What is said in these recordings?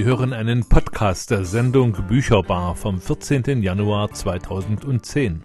Sie hören einen Podcast der Sendung Bücherbar vom 14. Januar 2010.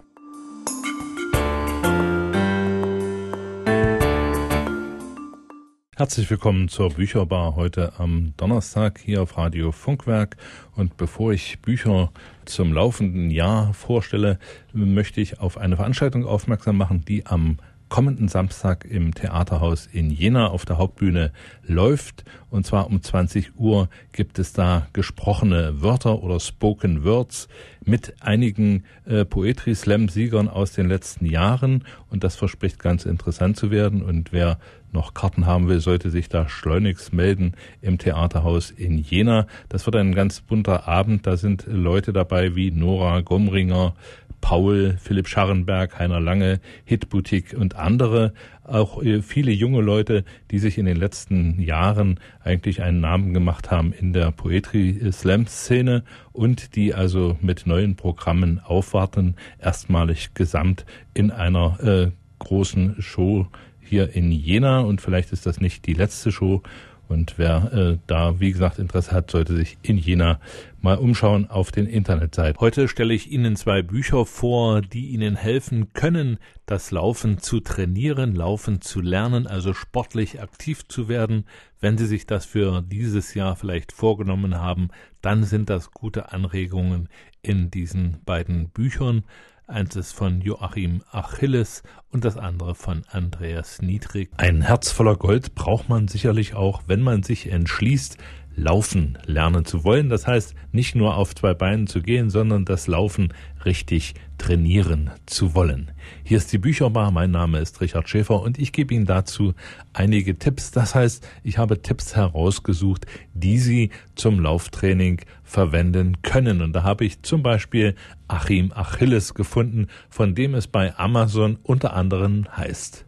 Herzlich willkommen zur Bücherbar heute am Donnerstag hier auf Radio Funkwerk. Und bevor ich Bücher zum laufenden Jahr vorstelle, möchte ich auf eine Veranstaltung aufmerksam machen, die am kommenden Samstag im Theaterhaus in Jena auf der Hauptbühne läuft. Und zwar um 20 Uhr gibt es da gesprochene Wörter oder Spoken Words mit einigen äh, Poetry Slam Siegern aus den letzten Jahren. Und das verspricht ganz interessant zu werden. Und wer noch Karten haben will, sollte sich da schleunigst melden im Theaterhaus in Jena. Das wird ein ganz bunter Abend. Da sind Leute dabei wie Nora Gomringer, Paul, Philipp Scharrenberg, Heiner Lange, Hitboutique und andere, auch äh, viele junge Leute, die sich in den letzten Jahren eigentlich einen Namen gemacht haben in der Poetry Slam Szene und die also mit neuen Programmen aufwarten, erstmalig gesamt in einer äh, großen Show hier in Jena. Und vielleicht ist das nicht die letzte Show und wer äh, da, wie gesagt, Interesse hat, sollte sich in Jena mal umschauen auf den Internetseiten. Heute stelle ich Ihnen zwei Bücher vor, die Ihnen helfen können, das Laufen zu trainieren, Laufen zu lernen, also sportlich aktiv zu werden. Wenn Sie sich das für dieses Jahr vielleicht vorgenommen haben, dann sind das gute Anregungen in diesen beiden Büchern. Eins ist von Joachim Achilles und das andere von Andreas Niedrig. Ein Herz voller Gold braucht man sicherlich auch, wenn man sich entschließt, Laufen lernen zu wollen. Das heißt, nicht nur auf zwei Beinen zu gehen, sondern das Laufen richtig trainieren zu wollen. Hier ist die Bücherbar. Mein Name ist Richard Schäfer und ich gebe Ihnen dazu einige Tipps. Das heißt, ich habe Tipps herausgesucht, die Sie zum Lauftraining verwenden können. Und da habe ich zum Beispiel Achim Achilles gefunden, von dem es bei Amazon unter anderem heißt.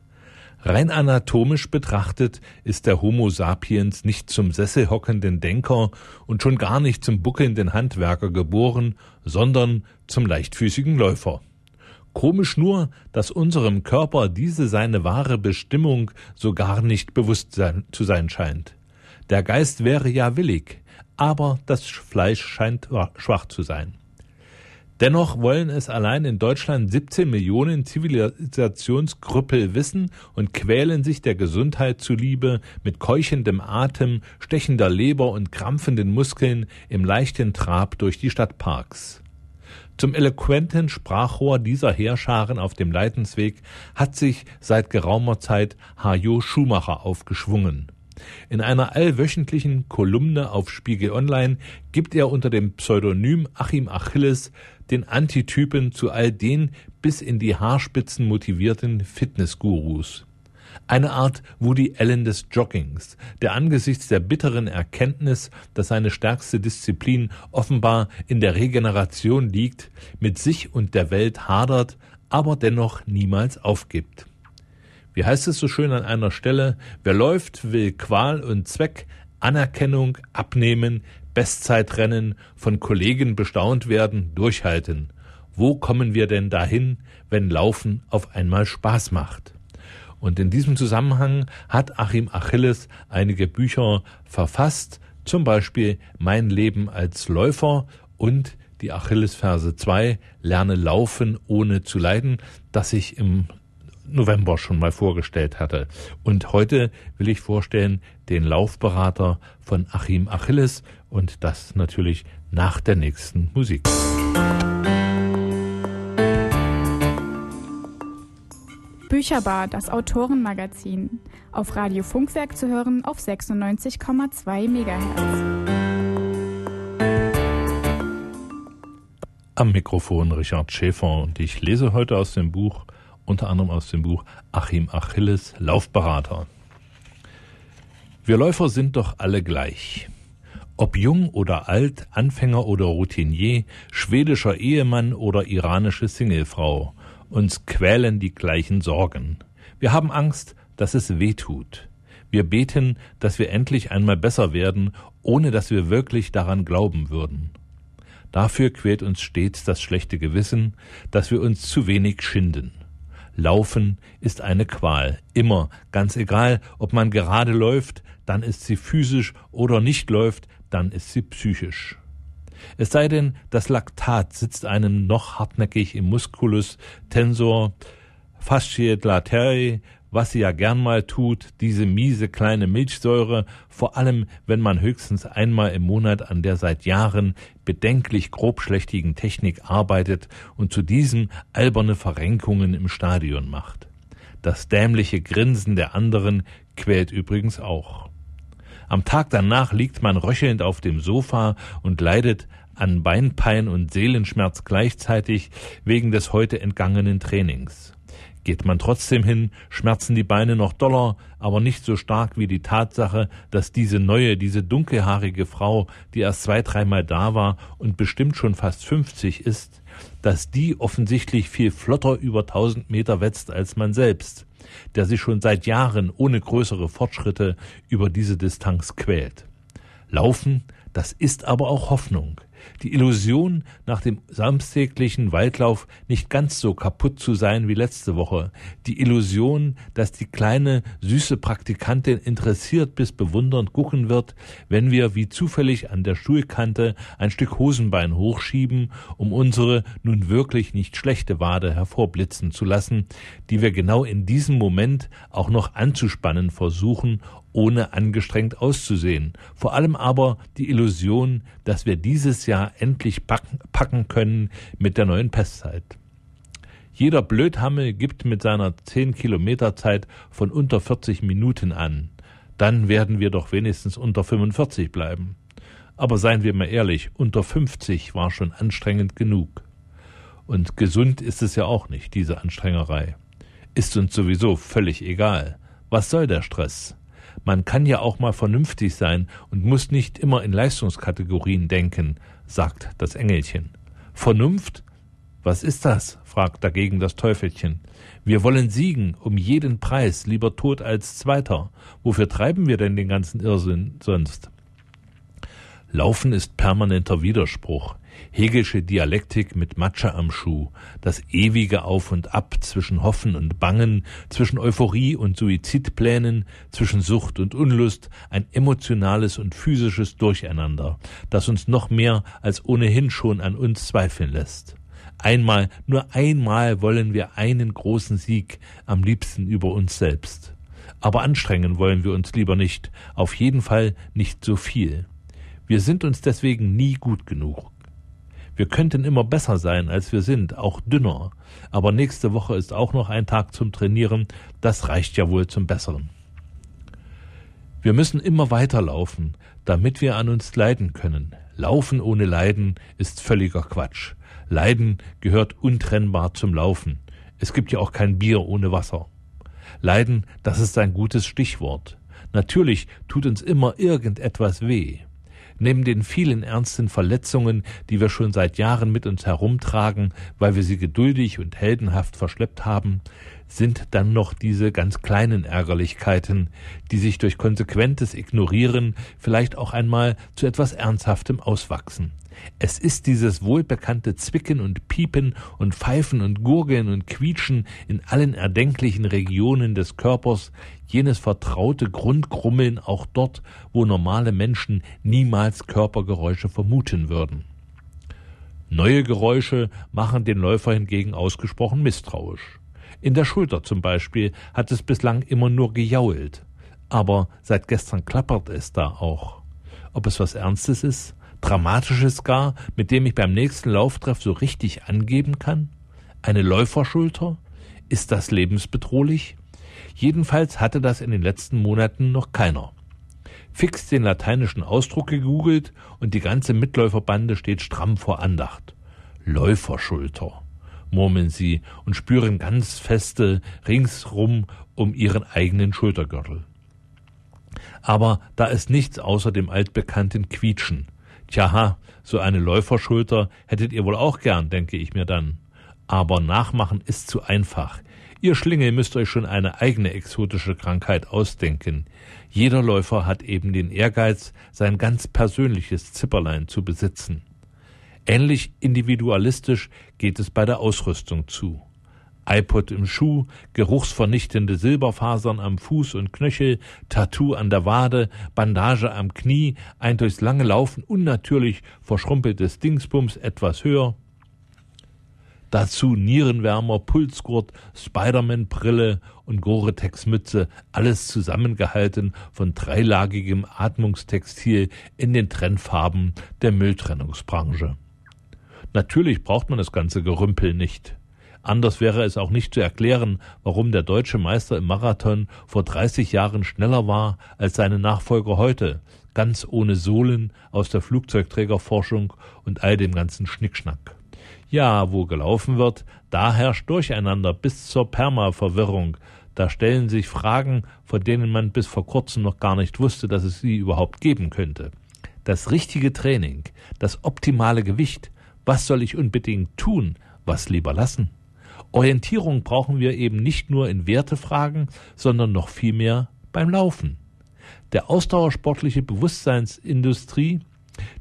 Rein anatomisch betrachtet ist der Homo sapiens nicht zum sesselhockenden Denker und schon gar nicht zum buckelnden Handwerker geboren, sondern zum leichtfüßigen Läufer. Komisch nur, dass unserem Körper diese seine wahre Bestimmung so gar nicht bewusst sein, zu sein scheint. Der Geist wäre ja willig, aber das Fleisch scheint schwach zu sein. Dennoch wollen es allein in Deutschland 17 Millionen Zivilisationskrüppel wissen und quälen sich der Gesundheit zuliebe mit keuchendem Atem, stechender Leber und krampfenden Muskeln im leichten Trab durch die Stadtparks. Zum eloquenten Sprachrohr dieser Heerscharen auf dem Leidensweg hat sich seit geraumer Zeit Hajo Schumacher aufgeschwungen. In einer allwöchentlichen Kolumne auf Spiegel Online gibt er unter dem Pseudonym Achim Achilles den Antitypen zu all den bis in die Haarspitzen motivierten Fitnessgurus. Eine Art Woody Allen des Joggings, der angesichts der bitteren Erkenntnis, dass seine stärkste Disziplin offenbar in der Regeneration liegt, mit sich und der Welt hadert, aber dennoch niemals aufgibt. Wie heißt es so schön an einer Stelle, wer läuft, will Qual und Zweck, Anerkennung, Abnehmen, Bestzeitrennen, von Kollegen bestaunt werden, durchhalten. Wo kommen wir denn dahin, wenn Laufen auf einmal Spaß macht? Und in diesem Zusammenhang hat Achim Achilles einige Bücher verfasst, zum Beispiel Mein Leben als Läufer und die Achillesferse 2, Lerne laufen ohne zu leiden, das ich im November schon mal vorgestellt hatte. Und heute will ich vorstellen den Laufberater von Achim Achilles und das natürlich nach der nächsten Musik. Bücherbar, das Autorenmagazin. Auf Radio Funkwerk zu hören auf 96,2 MHz. Am Mikrofon Richard Schäfer und ich lese heute aus dem Buch unter anderem aus dem Buch Achim Achilles Laufberater. Wir Läufer sind doch alle gleich. Ob jung oder alt, Anfänger oder Routinier, schwedischer Ehemann oder iranische Singlefrau, uns quälen die gleichen Sorgen. Wir haben Angst, dass es weh tut. Wir beten, dass wir endlich einmal besser werden, ohne dass wir wirklich daran glauben würden. Dafür quält uns stets das schlechte Gewissen, dass wir uns zu wenig schinden. Laufen ist eine Qual. Immer. Ganz egal, ob man gerade läuft, dann ist sie physisch oder nicht läuft, dann ist sie psychisch. Es sei denn, das Laktat sitzt einem noch hartnäckig im Musculus tensor fasciae lateri, was sie ja gern mal tut, diese miese kleine Milchsäure, vor allem wenn man höchstens einmal im Monat an der seit Jahren bedenklich grobschlächtigen Technik arbeitet und zu diesem alberne Verrenkungen im Stadion macht. Das dämliche Grinsen der anderen quält übrigens auch. Am Tag danach liegt man röchelnd auf dem Sofa und leidet an Beinpein und Seelenschmerz gleichzeitig wegen des heute entgangenen Trainings. Geht man trotzdem hin, schmerzen die Beine noch doller, aber nicht so stark wie die Tatsache, dass diese neue, diese dunkelhaarige Frau, die erst zwei, dreimal da war und bestimmt schon fast fünfzig ist, dass die offensichtlich viel flotter über tausend Meter wetzt als man selbst, der sich schon seit Jahren ohne größere Fortschritte über diese Distanz quält. Laufen, das ist aber auch Hoffnung die Illusion, nach dem samstäglichen Waldlauf nicht ganz so kaputt zu sein wie letzte Woche, die Illusion, dass die kleine, süße Praktikantin interessiert bis bewundernd gucken wird, wenn wir wie zufällig an der Stuhlkante ein Stück Hosenbein hochschieben, um unsere nun wirklich nicht schlechte Wade hervorblitzen zu lassen, die wir genau in diesem Moment auch noch anzuspannen versuchen, ohne angestrengt auszusehen. Vor allem aber die Illusion, dass wir dieses Jahr endlich packen, packen können mit der neuen Pestzeit. Jeder Blödhammel gibt mit seiner 10 Kilometer Zeit von unter 40 Minuten an. Dann werden wir doch wenigstens unter 45 bleiben. Aber seien wir mal ehrlich, unter 50 war schon anstrengend genug. Und gesund ist es ja auch nicht, diese Anstrengerei. Ist uns sowieso völlig egal. Was soll der Stress? Man kann ja auch mal vernünftig sein und muss nicht immer in Leistungskategorien denken, sagt das Engelchen. Vernunft? Was ist das? fragt dagegen das Teufelchen. Wir wollen siegen, um jeden Preis, lieber tot als Zweiter. Wofür treiben wir denn den ganzen Irrsinn sonst? Laufen ist permanenter Widerspruch. Hegelsche Dialektik mit Matsche am Schuh, das ewige Auf und Ab zwischen Hoffen und Bangen, zwischen Euphorie und Suizidplänen, zwischen Sucht und Unlust, ein emotionales und physisches Durcheinander, das uns noch mehr als ohnehin schon an uns zweifeln lässt. Einmal, nur einmal wollen wir einen großen Sieg, am liebsten über uns selbst. Aber anstrengen wollen wir uns lieber nicht, auf jeden Fall nicht so viel. Wir sind uns deswegen nie gut genug. Wir könnten immer besser sein, als wir sind, auch dünner. Aber nächste Woche ist auch noch ein Tag zum Trainieren, das reicht ja wohl zum Besseren. Wir müssen immer weiterlaufen, damit wir an uns leiden können. Laufen ohne Leiden ist völliger Quatsch. Leiden gehört untrennbar zum Laufen. Es gibt ja auch kein Bier ohne Wasser. Leiden, das ist ein gutes Stichwort. Natürlich tut uns immer irgendetwas weh. Neben den vielen ernsten Verletzungen, die wir schon seit Jahren mit uns herumtragen, weil wir sie geduldig und heldenhaft verschleppt haben, sind dann noch diese ganz kleinen Ärgerlichkeiten, die sich durch konsequentes Ignorieren vielleicht auch einmal zu etwas Ernsthaftem auswachsen. Es ist dieses wohlbekannte Zwicken und Piepen und Pfeifen und Gurgeln und Quietschen in allen erdenklichen Regionen des Körpers, jenes vertraute Grundgrummeln auch dort, wo normale Menschen niemals Körpergeräusche vermuten würden. Neue Geräusche machen den Läufer hingegen ausgesprochen misstrauisch. In der Schulter zum Beispiel hat es bislang immer nur gejault. Aber seit gestern klappert es da auch. Ob es was Ernstes ist? Dramatisches gar, mit dem ich beim nächsten Lauftreff so richtig angeben kann? Eine Läuferschulter? Ist das lebensbedrohlich? Jedenfalls hatte das in den letzten Monaten noch keiner. Fix den lateinischen Ausdruck gegoogelt und die ganze Mitläuferbande steht stramm vor Andacht. Läuferschulter, murmeln sie und spüren ganz feste ringsrum um ihren eigenen Schultergürtel. Aber da ist nichts außer dem altbekannten Quietschen, Tja, so eine Läuferschulter hättet ihr wohl auch gern, denke ich mir dann. Aber nachmachen ist zu einfach. Ihr Schlingel müsst euch schon eine eigene exotische Krankheit ausdenken. Jeder Läufer hat eben den Ehrgeiz, sein ganz persönliches Zipperlein zu besitzen. Ähnlich individualistisch geht es bei der Ausrüstung zu. iPod im Schuh, geruchsvernichtende Silberfasern am Fuß und Knöchel, Tattoo an der Wade, Bandage am Knie, ein durchs lange Laufen unnatürlich verschrumpeltes Dingsbums etwas höher. Dazu Nierenwärmer, Pulsgurt, Spiderman-Brille und Gore-Tex-Mütze, alles zusammengehalten von dreilagigem Atmungstextil in den Trennfarben der Mülltrennungsbranche. Natürlich braucht man das ganze Gerümpel nicht. Anders wäre es auch nicht zu erklären, warum der deutsche Meister im Marathon vor 30 Jahren schneller war als seine Nachfolger heute, ganz ohne Sohlen aus der Flugzeugträgerforschung und all dem ganzen Schnickschnack. Ja, wo gelaufen wird, da herrscht Durcheinander bis zur Perma-Verwirrung. Da stellen sich Fragen, von denen man bis vor kurzem noch gar nicht wusste, dass es sie überhaupt geben könnte. Das richtige Training, das optimale Gewicht, was soll ich unbedingt tun, was lieber lassen? Orientierung brauchen wir eben nicht nur in Wertefragen, sondern noch vielmehr beim Laufen. Der ausdauersportliche Bewusstseinsindustrie,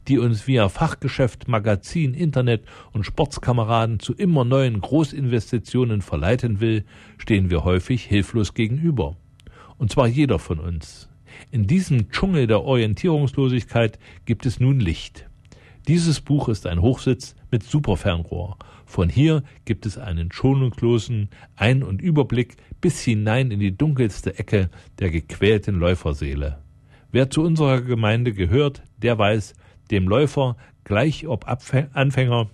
die uns via Fachgeschäft, Magazin, Internet und Sportskameraden zu immer neuen Großinvestitionen verleiten will, stehen wir häufig hilflos gegenüber. Und zwar jeder von uns. In diesem Dschungel der Orientierungslosigkeit gibt es nun Licht. Dieses Buch ist ein Hochsitz mit Superfernrohr von hier gibt es einen schonungslosen Ein- und Überblick bis hinein in die dunkelste Ecke der gequälten Läuferseele. Wer zu unserer Gemeinde gehört, der weiß, dem Läufer, gleich ob Anfänger,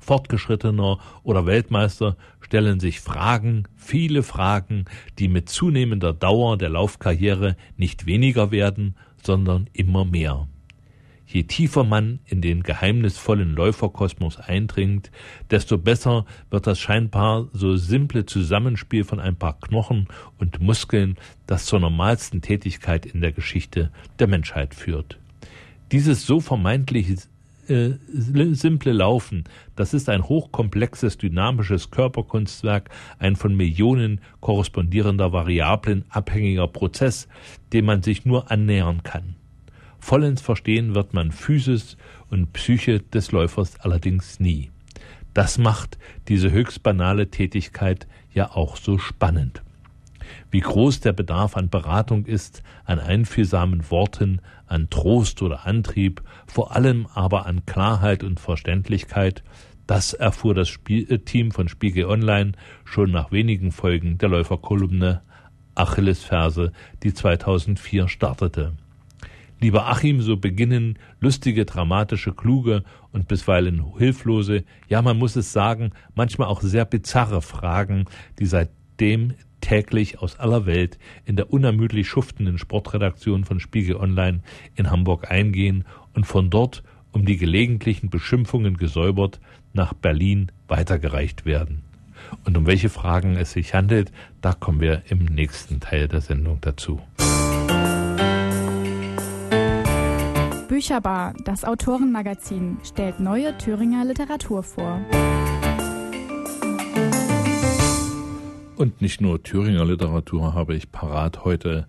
Fortgeschrittener oder Weltmeister, stellen sich Fragen, viele Fragen, die mit zunehmender Dauer der Laufkarriere nicht weniger werden, sondern immer mehr. Je tiefer man in den geheimnisvollen Läuferkosmos eindringt, desto besser wird das scheinbar so simple Zusammenspiel von ein paar Knochen und Muskeln, das zur normalsten Tätigkeit in der Geschichte der Menschheit führt. Dieses so vermeintlich äh, simple Laufen, das ist ein hochkomplexes, dynamisches Körperkunstwerk, ein von Millionen korrespondierender Variablen abhängiger Prozess, dem man sich nur annähern kann. Vollends verstehen wird man Physis und Psyche des Läufers allerdings nie. Das macht diese höchst banale Tätigkeit ja auch so spannend. Wie groß der Bedarf an Beratung ist, an einfühlsamen Worten, an Trost oder Antrieb, vor allem aber an Klarheit und Verständlichkeit, das erfuhr das Spiel Team von Spiegel Online schon nach wenigen Folgen der Läuferkolumne Achillesferse, die 2004 startete. Lieber Achim, so beginnen lustige, dramatische, kluge und bisweilen hilflose, ja man muss es sagen, manchmal auch sehr bizarre Fragen, die seitdem täglich aus aller Welt in der unermüdlich schuftenden Sportredaktion von Spiegel Online in Hamburg eingehen und von dort, um die gelegentlichen Beschimpfungen gesäubert, nach Berlin weitergereicht werden. Und um welche Fragen es sich handelt, da kommen wir im nächsten Teil der Sendung dazu. Bücherbar, das Autorenmagazin, stellt neue Thüringer Literatur vor. Und nicht nur Thüringer Literatur habe ich parat heute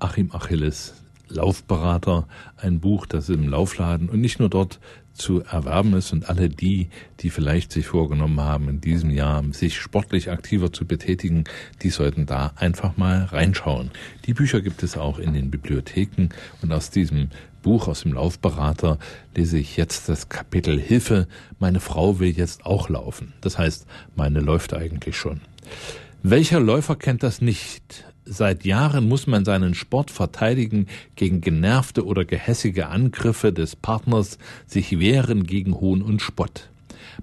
Achim Achilles, Laufberater, ein Buch, das im Laufladen und nicht nur dort zu erwerben ist und alle die, die vielleicht sich vorgenommen haben, in diesem Jahr sich sportlich aktiver zu betätigen, die sollten da einfach mal reinschauen. Die Bücher gibt es auch in den Bibliotheken und aus diesem Buch aus dem Laufberater lese ich jetzt das Kapitel Hilfe, meine Frau will jetzt auch laufen. Das heißt, meine läuft eigentlich schon. Welcher Läufer kennt das nicht? Seit Jahren muss man seinen Sport verteidigen gegen genervte oder gehässige Angriffe des Partners, sich wehren gegen Hohn und Spott.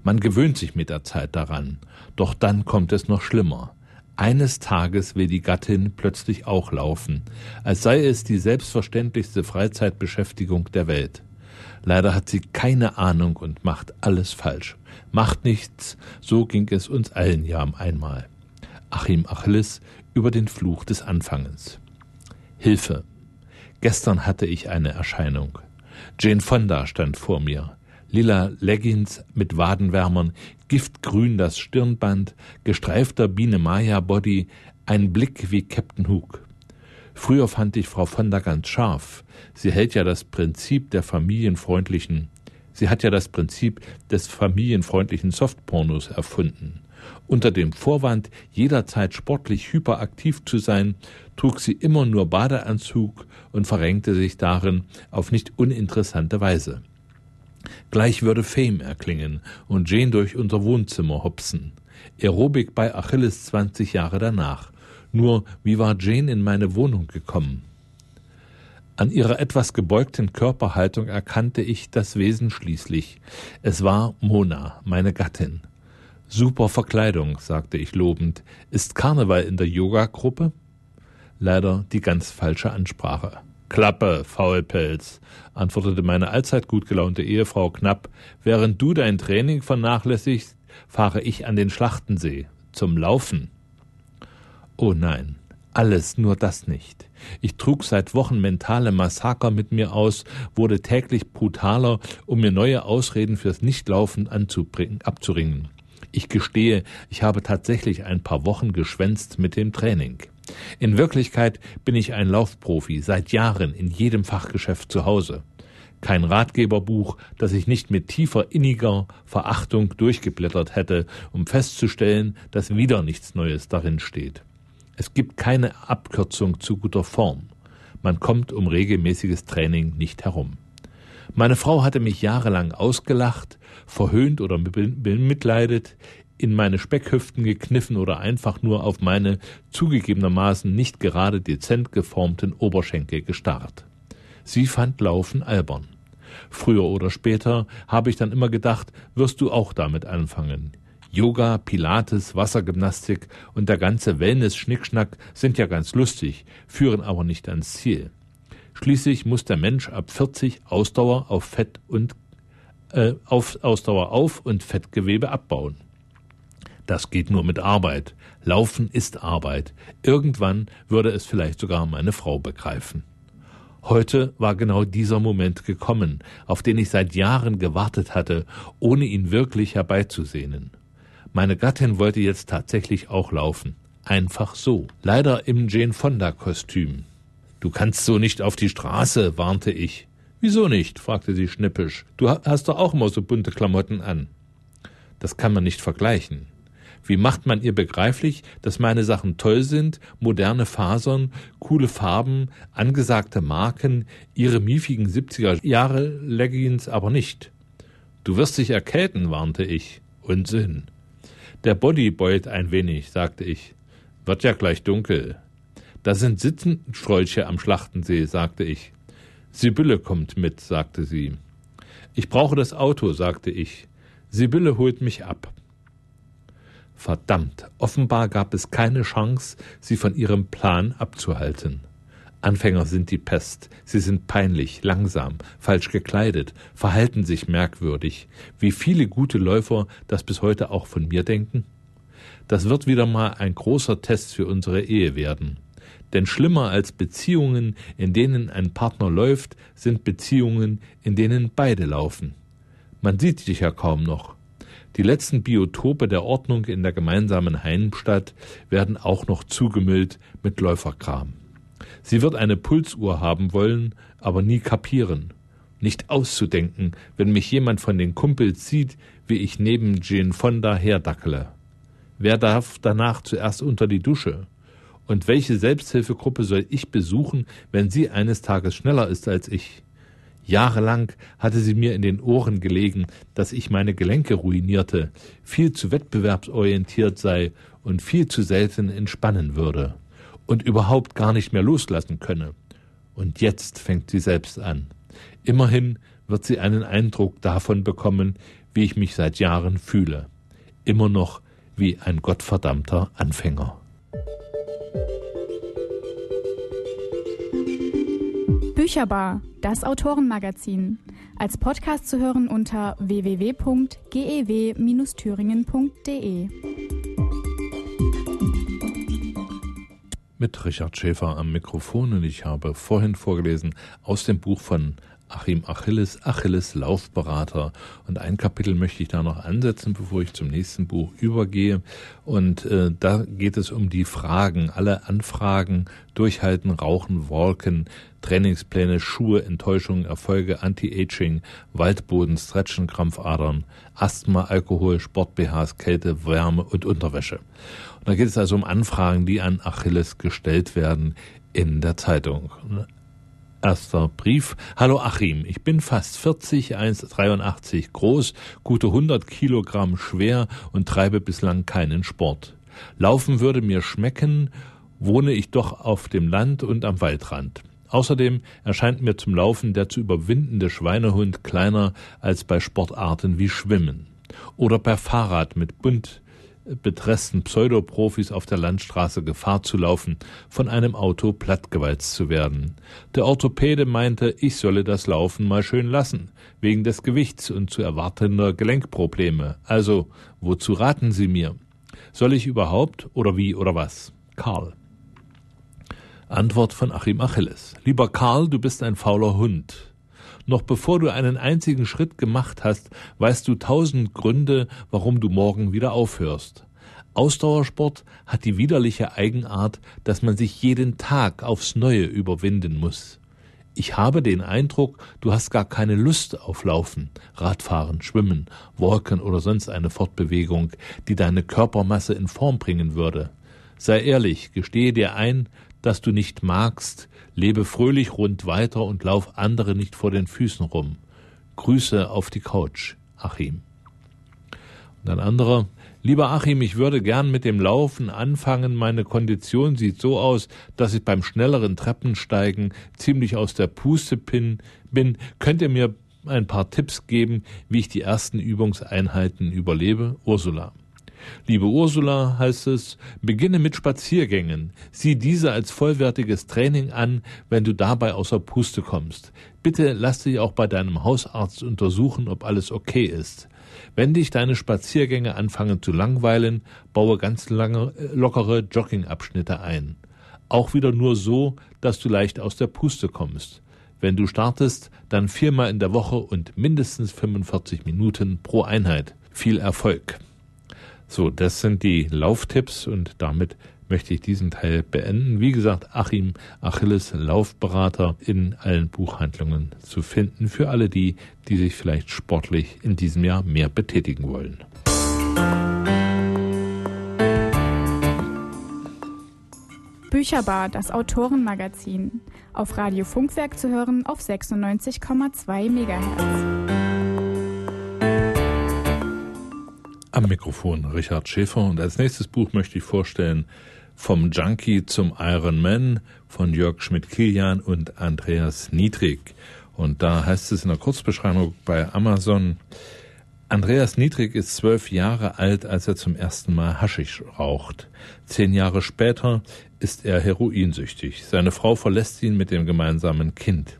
Man gewöhnt sich mit der Zeit daran, doch dann kommt es noch schlimmer. Eines Tages will die Gattin plötzlich auch laufen, als sei es die selbstverständlichste Freizeitbeschäftigung der Welt. Leider hat sie keine Ahnung und macht alles falsch. Macht nichts, so ging es uns allen ja einmal. Achim Achilles über den Fluch des Anfangens. Hilfe. Gestern hatte ich eine Erscheinung. Jane Fonda stand vor mir. Lila Leggings mit Wadenwärmern, giftgrün das Stirnband, gestreifter Biene Maya Body, ein Blick wie Captain Hook. Früher fand ich Frau Fonda ganz scharf. Sie hält ja das Prinzip der familienfreundlichen, sie hat ja das Prinzip des familienfreundlichen Softpornos erfunden. Unter dem Vorwand, jederzeit sportlich hyperaktiv zu sein, trug sie immer nur Badeanzug und verrenkte sich darin auf nicht uninteressante Weise. Gleich würde Fame erklingen und Jane durch unser Wohnzimmer hopsen. Aerobik bei Achilles 20 Jahre danach. Nur, wie war Jane in meine Wohnung gekommen? An ihrer etwas gebeugten Körperhaltung erkannte ich das Wesen schließlich. Es war Mona, meine Gattin. Super Verkleidung, sagte ich lobend. Ist Karneval in der Yoga-Gruppe? Leider die ganz falsche Ansprache. Klappe, Faulpelz, antwortete meine allzeit gut gelaunte Ehefrau knapp. Während du dein Training vernachlässigst, fahre ich an den Schlachtensee zum Laufen. Oh nein, alles nur das nicht. Ich trug seit Wochen mentale Massaker mit mir aus, wurde täglich brutaler, um mir neue Ausreden fürs Nichtlaufen abzuringen. Ich gestehe, ich habe tatsächlich ein paar Wochen geschwänzt mit dem Training. In Wirklichkeit bin ich ein Laufprofi, seit Jahren in jedem Fachgeschäft zu Hause. Kein Ratgeberbuch, das ich nicht mit tiefer inniger Verachtung durchgeblättert hätte, um festzustellen, dass wieder nichts Neues darin steht. Es gibt keine Abkürzung zu guter Form. Man kommt um regelmäßiges Training nicht herum. Meine Frau hatte mich jahrelang ausgelacht, verhöhnt oder bemitleidet, in meine Speckhüften gekniffen oder einfach nur auf meine zugegebenermaßen nicht gerade dezent geformten Oberschenkel gestarrt. Sie fand Laufen albern. Früher oder später habe ich dann immer gedacht, wirst du auch damit anfangen. Yoga, Pilates, Wassergymnastik und der ganze Wellness-Schnickschnack sind ja ganz lustig, führen aber nicht ans Ziel. Schließlich muss der Mensch ab 40 Ausdauer auf Fett und äh, auf Ausdauer auf und Fettgewebe abbauen. Das geht nur mit Arbeit. Laufen ist Arbeit. Irgendwann würde es vielleicht sogar meine Frau begreifen. Heute war genau dieser Moment gekommen, auf den ich seit Jahren gewartet hatte, ohne ihn wirklich herbeizusehnen. Meine Gattin wollte jetzt tatsächlich auch laufen. Einfach so. Leider im Jane Fonda Kostüm. Du kannst so nicht auf die Straße, warnte ich. Wieso nicht? fragte sie schnippisch. Du hast doch auch immer so bunte Klamotten an. Das kann man nicht vergleichen. Wie macht man ihr begreiflich, dass meine Sachen toll sind, moderne Fasern, coole Farben, angesagte Marken, ihre miefigen 70er Jahre Leggings aber nicht? Du wirst dich erkälten, warnte ich. Unsinn. Der Body beult ein wenig, sagte ich. Wird ja gleich dunkel. Da sind Sitzenstrolche am Schlachtensee, sagte ich. Sibylle kommt mit, sagte sie. Ich brauche das Auto, sagte ich. Sibylle holt mich ab. Verdammt, offenbar gab es keine Chance, sie von ihrem Plan abzuhalten. Anfänger sind die Pest. Sie sind peinlich, langsam, falsch gekleidet, verhalten sich merkwürdig. Wie viele gute Läufer das bis heute auch von mir denken? Das wird wieder mal ein großer Test für unsere Ehe werden. Denn schlimmer als Beziehungen, in denen ein Partner läuft, sind Beziehungen, in denen beide laufen. Man sieht sich ja kaum noch. Die letzten Biotope der Ordnung in der gemeinsamen Heimstatt werden auch noch zugemüllt mit Läuferkram. Sie wird eine Pulsuhr haben wollen, aber nie kapieren. Nicht auszudenken, wenn mich jemand von den Kumpels sieht, wie ich neben Jane Fonda herdackele. Wer darf danach zuerst unter die Dusche? Und welche Selbsthilfegruppe soll ich besuchen, wenn sie eines Tages schneller ist als ich? Jahrelang hatte sie mir in den Ohren gelegen, dass ich meine Gelenke ruinierte, viel zu wettbewerbsorientiert sei und viel zu selten entspannen würde und überhaupt gar nicht mehr loslassen könne. Und jetzt fängt sie selbst an. Immerhin wird sie einen Eindruck davon bekommen, wie ich mich seit Jahren fühle. Immer noch wie ein gottverdammter Anfänger. Bücherbar, das Autorenmagazin. Als Podcast zu hören unter www.gew-thüringen.de. mit Richard Schäfer am Mikrofon und ich habe vorhin vorgelesen aus dem Buch von Achim Achilles, Achilles Laufberater. Und ein Kapitel möchte ich da noch ansetzen, bevor ich zum nächsten Buch übergehe. Und äh, da geht es um die Fragen, alle Anfragen, Durchhalten, Rauchen, Walken, Trainingspläne, Schuhe, Enttäuschungen, Erfolge, Anti-Aging, Waldboden, Stretchen, Krampfadern, Asthma, Alkohol, Sport-BHs, Kälte, Wärme und Unterwäsche. Und da geht es also um Anfragen, die an Achilles gestellt werden in der Zeitung. Erster Brief. Hallo Achim, ich bin fast 40, 1,83 groß, gute 100 Kilogramm schwer und treibe bislang keinen Sport. Laufen würde mir schmecken, wohne ich doch auf dem Land und am Waldrand. Außerdem erscheint mir zum Laufen der zu überwindende Schweinehund kleiner als bei Sportarten wie Schwimmen. Oder per Fahrrad mit bunt betressten Pseudoprofis auf der Landstraße Gefahr zu laufen, von einem Auto plattgewalzt zu werden. Der Orthopäde meinte, ich solle das Laufen mal schön lassen, wegen des Gewichts und zu erwartender Gelenkprobleme. Also, wozu raten Sie mir? Soll ich überhaupt oder wie oder was? Karl. Antwort von Achim Achilles. Lieber Karl, du bist ein fauler Hund. Noch bevor du einen einzigen Schritt gemacht hast, weißt du tausend Gründe, warum du morgen wieder aufhörst. Ausdauersport hat die widerliche Eigenart, dass man sich jeden Tag aufs Neue überwinden muss. Ich habe den Eindruck, du hast gar keine Lust auf Laufen, Radfahren, Schwimmen, Walken oder sonst eine Fortbewegung, die deine Körpermasse in Form bringen würde. Sei ehrlich, gestehe dir ein, dass du nicht magst, lebe fröhlich rund weiter und lauf andere nicht vor den Füßen rum. Grüße auf die Couch, Achim. Und ein anderer, lieber Achim, ich würde gern mit dem Laufen anfangen, meine Kondition sieht so aus, dass ich beim schnelleren Treppensteigen ziemlich aus der Puste bin. Könnt ihr mir ein paar Tipps geben, wie ich die ersten Übungseinheiten überlebe? Ursula. Liebe Ursula, heißt es, beginne mit Spaziergängen. Sieh diese als vollwertiges Training an, wenn du dabei außer Puste kommst. Bitte lass dich auch bei deinem Hausarzt untersuchen, ob alles okay ist. Wenn dich deine Spaziergänge anfangen zu langweilen, baue ganz lange, äh, lockere Joggingabschnitte ein. Auch wieder nur so, dass du leicht aus der Puste kommst. Wenn du startest, dann viermal in der Woche und mindestens 45 Minuten pro Einheit. Viel Erfolg! So, das sind die Lauftipps und damit möchte ich diesen Teil beenden. Wie gesagt, Achim Achilles Laufberater in allen Buchhandlungen zu finden für alle die, die sich vielleicht sportlich in diesem Jahr mehr betätigen wollen. Bücherbar, das Autorenmagazin. Auf Radio Funkwerk zu hören auf 96,2 MHz. Am Mikrofon Richard Schäfer und als nächstes Buch möchte ich vorstellen Vom Junkie zum Iron Man von Jörg Schmidt-Kilian und Andreas Niedrig. Und da heißt es in der Kurzbeschreibung bei Amazon, Andreas Niedrig ist zwölf Jahre alt, als er zum ersten Mal Haschisch raucht. Zehn Jahre später ist er heroinsüchtig. Seine Frau verlässt ihn mit dem gemeinsamen Kind.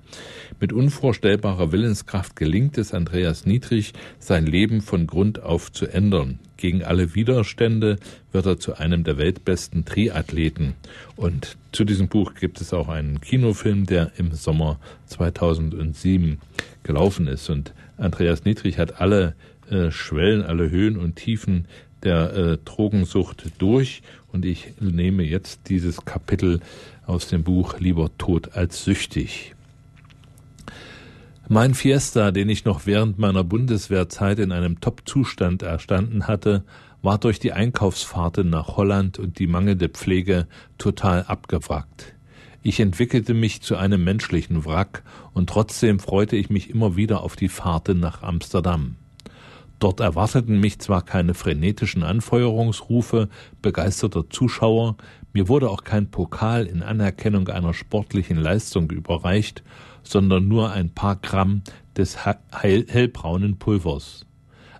Mit unvorstellbarer Willenskraft gelingt es Andreas Niedrig, sein Leben von Grund auf zu ändern. Gegen alle Widerstände wird er zu einem der weltbesten Triathleten. Und zu diesem Buch gibt es auch einen Kinofilm, der im Sommer 2007 gelaufen ist. Und Andreas Niedrig hat alle äh, Schwellen, alle Höhen und Tiefen der äh, Drogensucht durch. Und ich nehme jetzt dieses Kapitel aus dem Buch Lieber tot als süchtig. Mein Fiesta, den ich noch während meiner Bundeswehrzeit in einem Top-Zustand erstanden hatte, war durch die Einkaufsfahrten nach Holland und die mangelnde Pflege total abgewrackt. Ich entwickelte mich zu einem menschlichen Wrack und trotzdem freute ich mich immer wieder auf die Fahrten nach Amsterdam. Dort erwarteten mich zwar keine frenetischen Anfeuerungsrufe begeisterter Zuschauer, mir wurde auch kein Pokal in Anerkennung einer sportlichen Leistung überreicht, sondern nur ein paar Gramm des hellbraunen Pulvers.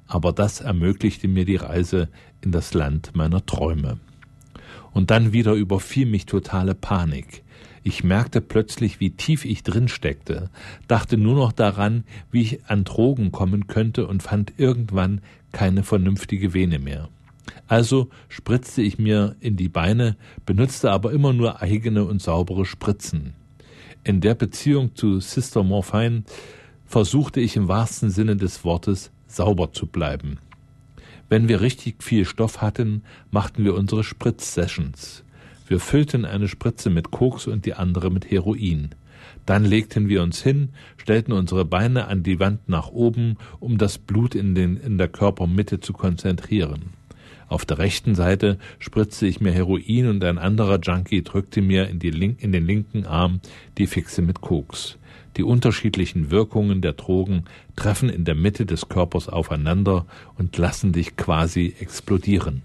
Aber das ermöglichte mir die Reise in das Land meiner Träume. Und dann wieder überfiel mich totale Panik. Ich merkte plötzlich, wie tief ich drin steckte, dachte nur noch daran, wie ich an Drogen kommen könnte und fand irgendwann keine vernünftige Vene mehr. Also spritzte ich mir in die Beine, benutzte aber immer nur eigene und saubere Spritzen. In der Beziehung zu Sister Morphine versuchte ich im wahrsten Sinne des Wortes sauber zu bleiben. Wenn wir richtig viel Stoff hatten, machten wir unsere Spritzsessions. Wir füllten eine Spritze mit Koks und die andere mit Heroin. Dann legten wir uns hin, stellten unsere Beine an die Wand nach oben, um das Blut in, den, in der Körpermitte zu konzentrieren. Auf der rechten Seite spritzte ich mir Heroin und ein anderer Junkie drückte mir in, Link, in den linken Arm die Fixe mit Koks. Die unterschiedlichen Wirkungen der Drogen treffen in der Mitte des Körpers aufeinander und lassen dich quasi explodieren.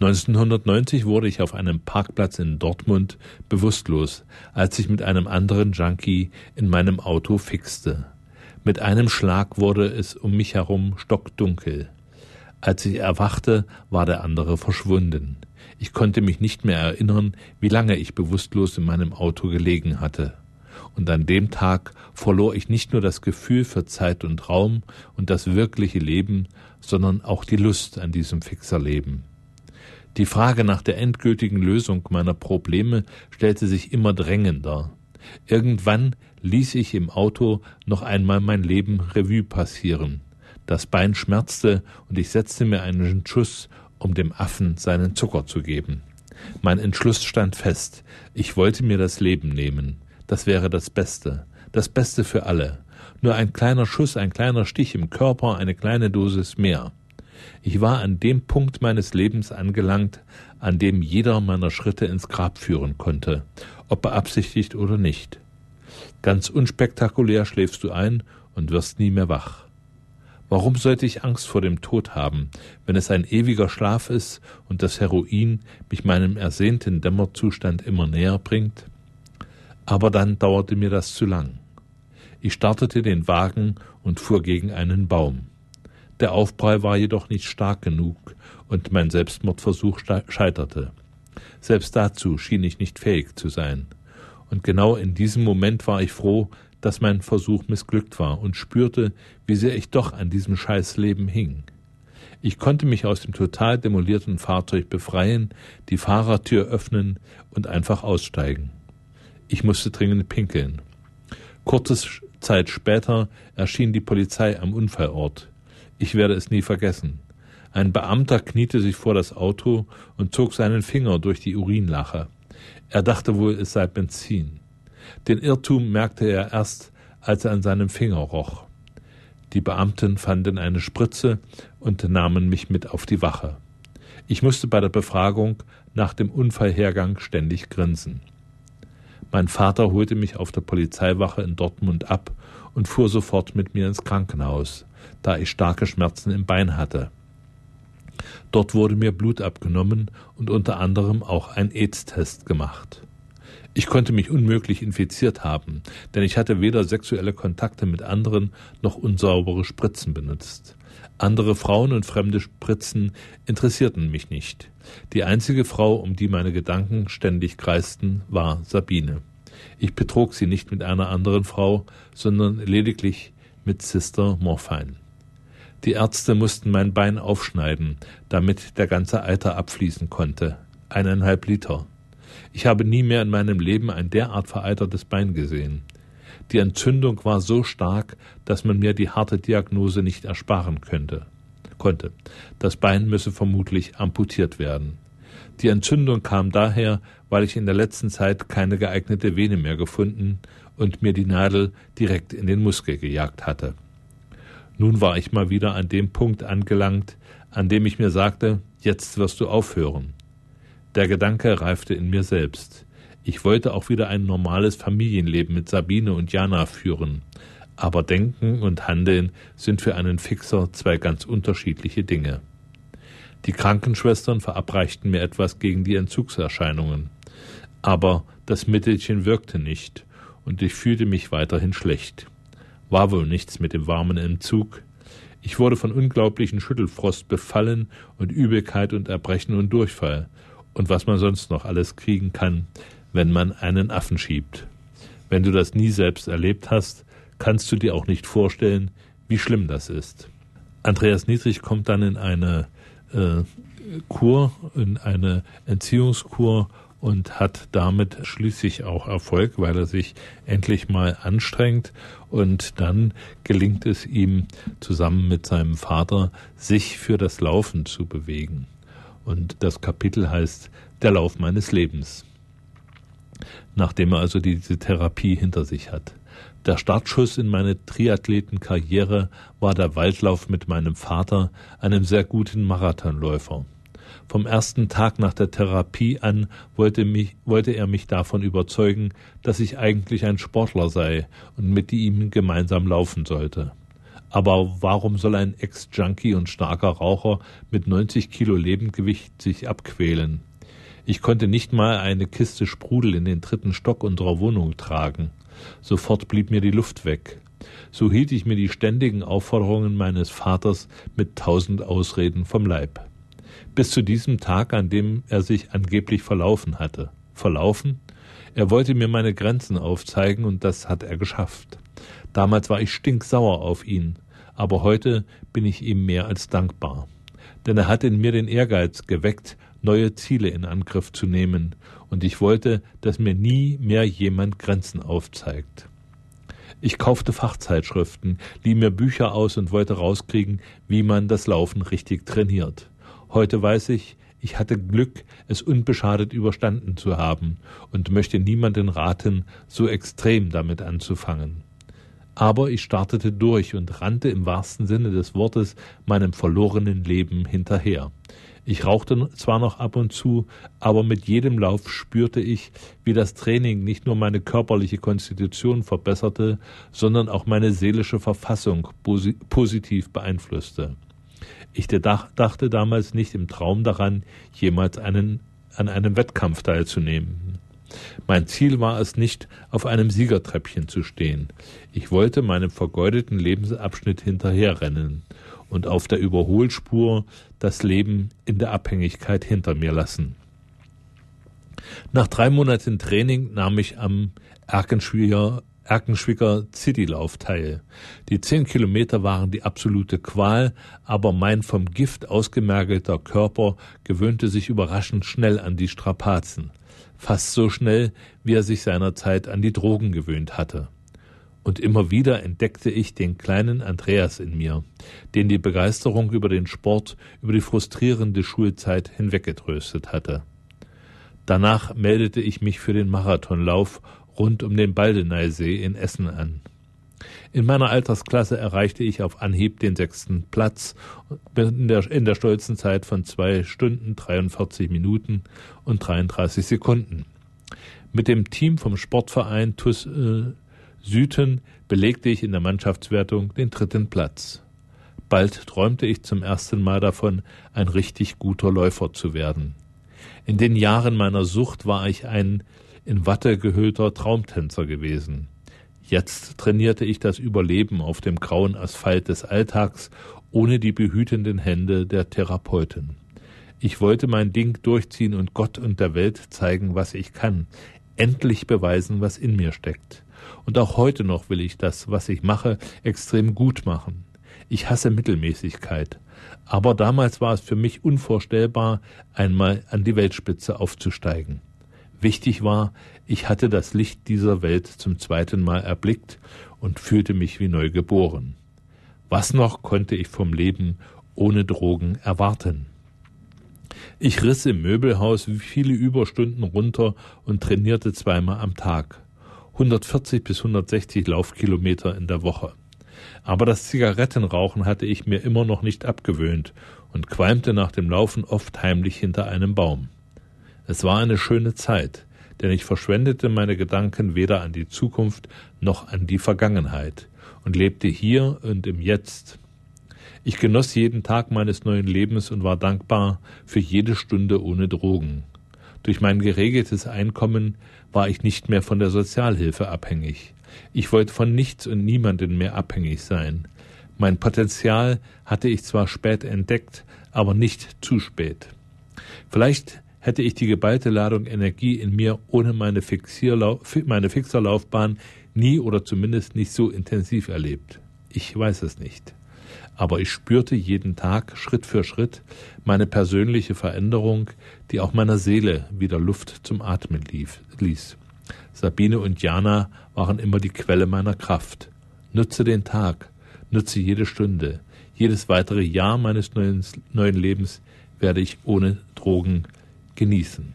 1990 wurde ich auf einem Parkplatz in Dortmund bewusstlos, als ich mit einem anderen Junkie in meinem Auto fixte. Mit einem Schlag wurde es um mich herum stockdunkel. Als ich erwachte, war der andere verschwunden. Ich konnte mich nicht mehr erinnern, wie lange ich bewusstlos in meinem Auto gelegen hatte. Und an dem Tag verlor ich nicht nur das Gefühl für Zeit und Raum und das wirkliche Leben, sondern auch die Lust an diesem Fixerleben. Die Frage nach der endgültigen Lösung meiner Probleme stellte sich immer drängender. Irgendwann ließ ich im Auto noch einmal mein Leben Revue passieren. Das Bein schmerzte und ich setzte mir einen Schuss, um dem Affen seinen Zucker zu geben. Mein Entschluss stand fest. Ich wollte mir das Leben nehmen. Das wäre das Beste. Das Beste für alle. Nur ein kleiner Schuss, ein kleiner Stich im Körper, eine kleine Dosis mehr. Ich war an dem Punkt meines Lebens angelangt, an dem jeder meiner Schritte ins Grab führen konnte, ob beabsichtigt oder nicht. Ganz unspektakulär schläfst du ein und wirst nie mehr wach. Warum sollte ich Angst vor dem Tod haben, wenn es ein ewiger Schlaf ist und das Heroin mich meinem ersehnten Dämmerzustand immer näher bringt? Aber dann dauerte mir das zu lang. Ich startete den Wagen und fuhr gegen einen Baum. Der Aufprall war jedoch nicht stark genug und mein Selbstmordversuch scheiterte. Selbst dazu schien ich nicht fähig zu sein. Und genau in diesem Moment war ich froh, dass mein Versuch missglückt war und spürte, wie sehr ich doch an diesem Scheißleben hing. Ich konnte mich aus dem total demolierten Fahrzeug befreien, die Fahrertür öffnen und einfach aussteigen. Ich musste dringend pinkeln. Kurze Zeit später erschien die Polizei am Unfallort. Ich werde es nie vergessen. Ein Beamter kniete sich vor das Auto und zog seinen Finger durch die Urinlache. Er dachte wohl, es sei Benzin. Den Irrtum merkte er erst, als er an seinem Finger roch. Die Beamten fanden eine Spritze und nahmen mich mit auf die Wache. Ich musste bei der Befragung nach dem Unfallhergang ständig grinsen. Mein Vater holte mich auf der Polizeiwache in Dortmund ab und fuhr sofort mit mir ins Krankenhaus da ich starke Schmerzen im Bein hatte. Dort wurde mir Blut abgenommen und unter anderem auch ein AIDS-Test gemacht. Ich konnte mich unmöglich infiziert haben, denn ich hatte weder sexuelle Kontakte mit anderen noch unsaubere Spritzen benutzt. Andere Frauen und fremde Spritzen interessierten mich nicht. Die einzige Frau, um die meine Gedanken ständig kreisten, war Sabine. Ich betrog sie nicht mit einer anderen Frau, sondern lediglich mit Sister Morphine. Die Ärzte mussten mein Bein aufschneiden, damit der ganze Eiter abfließen konnte. Eineinhalb Liter. Ich habe nie mehr in meinem Leben ein derart vereitertes Bein gesehen. Die Entzündung war so stark, dass man mir die harte Diagnose nicht ersparen könnte. konnte. Das Bein müsse vermutlich amputiert werden. Die Entzündung kam daher, weil ich in der letzten Zeit keine geeignete Vene mehr gefunden und mir die Nadel direkt in den Muskel gejagt hatte. Nun war ich mal wieder an dem Punkt angelangt, an dem ich mir sagte, jetzt wirst du aufhören. Der Gedanke reifte in mir selbst. Ich wollte auch wieder ein normales Familienleben mit Sabine und Jana führen. Aber Denken und Handeln sind für einen Fixer zwei ganz unterschiedliche Dinge. Die Krankenschwestern verabreichten mir etwas gegen die Entzugserscheinungen. Aber das Mittelchen wirkte nicht, und ich fühlte mich weiterhin schlecht. War wohl nichts mit dem warmen Entzug. Ich wurde von unglaublichen Schüttelfrost befallen und Übelkeit und Erbrechen und Durchfall und was man sonst noch alles kriegen kann, wenn man einen Affen schiebt. Wenn du das nie selbst erlebt hast, kannst du dir auch nicht vorstellen, wie schlimm das ist. Andreas Niedrig kommt dann in eine äh, Kur, in eine Entziehungskur und hat damit schließlich auch Erfolg, weil er sich endlich mal anstrengt und dann gelingt es ihm zusammen mit seinem Vater, sich für das Laufen zu bewegen. Und das Kapitel heißt Der Lauf meines Lebens. Nachdem er also diese Therapie hinter sich hat. Der Startschuss in meine Triathletenkarriere war der Waldlauf mit meinem Vater, einem sehr guten Marathonläufer. Vom ersten Tag nach der Therapie an wollte, mich, wollte er mich davon überzeugen, dass ich eigentlich ein Sportler sei und mit ihm gemeinsam laufen sollte. Aber warum soll ein Ex-Junkie und starker Raucher mit 90 Kilo Lebendgewicht sich abquälen? Ich konnte nicht mal eine Kiste Sprudel in den dritten Stock unserer Wohnung tragen. Sofort blieb mir die Luft weg. So hielt ich mir die ständigen Aufforderungen meines Vaters mit tausend Ausreden vom Leib. Bis zu diesem Tag, an dem er sich angeblich verlaufen hatte. Verlaufen? Er wollte mir meine Grenzen aufzeigen und das hat er geschafft. Damals war ich stinksauer auf ihn, aber heute bin ich ihm mehr als dankbar. Denn er hat in mir den Ehrgeiz geweckt, neue Ziele in Angriff zu nehmen, und ich wollte, dass mir nie mehr jemand Grenzen aufzeigt. Ich kaufte Fachzeitschriften, lieh mir Bücher aus und wollte rauskriegen, wie man das Laufen richtig trainiert. Heute weiß ich, ich hatte Glück, es unbeschadet überstanden zu haben und möchte niemanden raten, so extrem damit anzufangen. Aber ich startete durch und rannte im wahrsten Sinne des Wortes meinem verlorenen Leben hinterher. Ich rauchte zwar noch ab und zu, aber mit jedem Lauf spürte ich, wie das Training nicht nur meine körperliche Konstitution verbesserte, sondern auch meine seelische Verfassung positiv beeinflusste. Ich dachte damals nicht im Traum daran, jemals einen, an einem Wettkampf teilzunehmen. Mein Ziel war es nicht, auf einem Siegertreppchen zu stehen. Ich wollte meinem vergeudeten Lebensabschnitt hinterherrennen und auf der Überholspur das Leben in der Abhängigkeit hinter mir lassen. Nach drei Monaten Training nahm ich am Erkenschwiger, Erkenschwicker Citylauf teil. Die zehn Kilometer waren die absolute Qual, aber mein vom Gift ausgemergelter Körper gewöhnte sich überraschend schnell an die Strapazen. Fast so schnell, wie er sich seinerzeit an die Drogen gewöhnt hatte. Und immer wieder entdeckte ich den kleinen Andreas in mir, den die Begeisterung über den Sport, über die frustrierende Schulzeit hinweggetröstet hatte. Danach meldete ich mich für den Marathonlauf rund um den Baldeneysee in Essen an. In meiner Altersklasse erreichte ich auf Anhieb den sechsten Platz in der, in der stolzen Zeit von zwei Stunden 43 Minuten und 33 Sekunden. Mit dem Team vom Sportverein TUS äh, Süden belegte ich in der Mannschaftswertung den dritten Platz. Bald träumte ich zum ersten Mal davon, ein richtig guter Läufer zu werden. In den Jahren meiner Sucht war ich ein in Watte gehüllter Traumtänzer gewesen. Jetzt trainierte ich das Überleben auf dem grauen Asphalt des Alltags ohne die behütenden Hände der Therapeutin. Ich wollte mein Ding durchziehen und Gott und der Welt zeigen, was ich kann, endlich beweisen, was in mir steckt. Und auch heute noch will ich das, was ich mache, extrem gut machen. Ich hasse Mittelmäßigkeit. Aber damals war es für mich unvorstellbar, einmal an die Weltspitze aufzusteigen. Wichtig war, ich hatte das Licht dieser Welt zum zweiten Mal erblickt und fühlte mich wie neu geboren. Was noch konnte ich vom Leben ohne Drogen erwarten? Ich riss im Möbelhaus viele Überstunden runter und trainierte zweimal am Tag. 140 bis 160 Laufkilometer in der Woche. Aber das Zigarettenrauchen hatte ich mir immer noch nicht abgewöhnt und qualmte nach dem Laufen oft heimlich hinter einem Baum. Es war eine schöne Zeit, denn ich verschwendete meine Gedanken weder an die Zukunft noch an die Vergangenheit und lebte hier und im Jetzt. Ich genoss jeden Tag meines neuen Lebens und war dankbar für jede Stunde ohne Drogen. Durch mein geregeltes Einkommen war ich nicht mehr von der Sozialhilfe abhängig. Ich wollte von nichts und niemanden mehr abhängig sein. Mein Potenzial hatte ich zwar spät entdeckt, aber nicht zu spät. Vielleicht hätte ich die geballte Ladung Energie in mir ohne meine, meine Fixerlaufbahn nie oder zumindest nicht so intensiv erlebt. Ich weiß es nicht. aber ich spürte jeden Tag, Schritt für Schritt, meine persönliche Veränderung, die auch meiner Seele wieder Luft zum Atmen lief, ließ. Sabine und Jana waren immer die Quelle meiner Kraft. Nutze den Tag, nutze jede Stunde, jedes weitere Jahr meines neuen, neuen Lebens werde ich ohne Drogen genießen.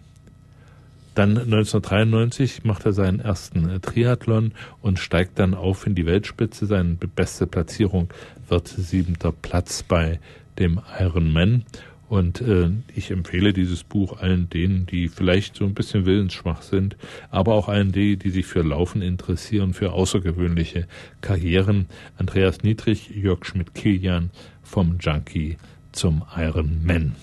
Dann 1993 macht er seinen ersten äh, Triathlon und steigt dann auf in die Weltspitze. Seine beste Platzierung wird siebenter Platz bei dem Ironman. Und äh, ich empfehle dieses Buch allen denen, die vielleicht so ein bisschen willensschwach sind, aber auch allen denen, die sich für Laufen interessieren, für außergewöhnliche Karrieren. Andreas Niedrig, Jörg Schmidt-Kilian vom Junkie zum Ironman.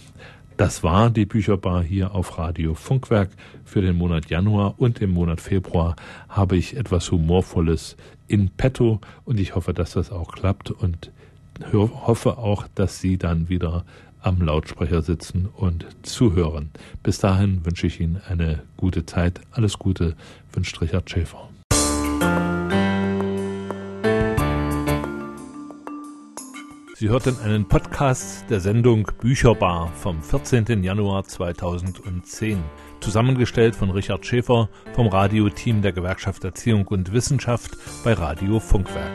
Das war die Bücherbar hier auf Radio Funkwerk. Für den Monat Januar und im Monat Februar habe ich etwas Humorvolles in petto und ich hoffe, dass das auch klappt und hoffe auch, dass Sie dann wieder am Lautsprecher sitzen und zuhören. Bis dahin wünsche ich Ihnen eine gute Zeit. Alles Gute wünscht Richard Schäfer. Sie hörten einen Podcast der Sendung Bücherbar vom 14. Januar 2010, zusammengestellt von Richard Schäfer vom Radioteam der Gewerkschaft Erziehung und Wissenschaft bei Radio Funkwerk.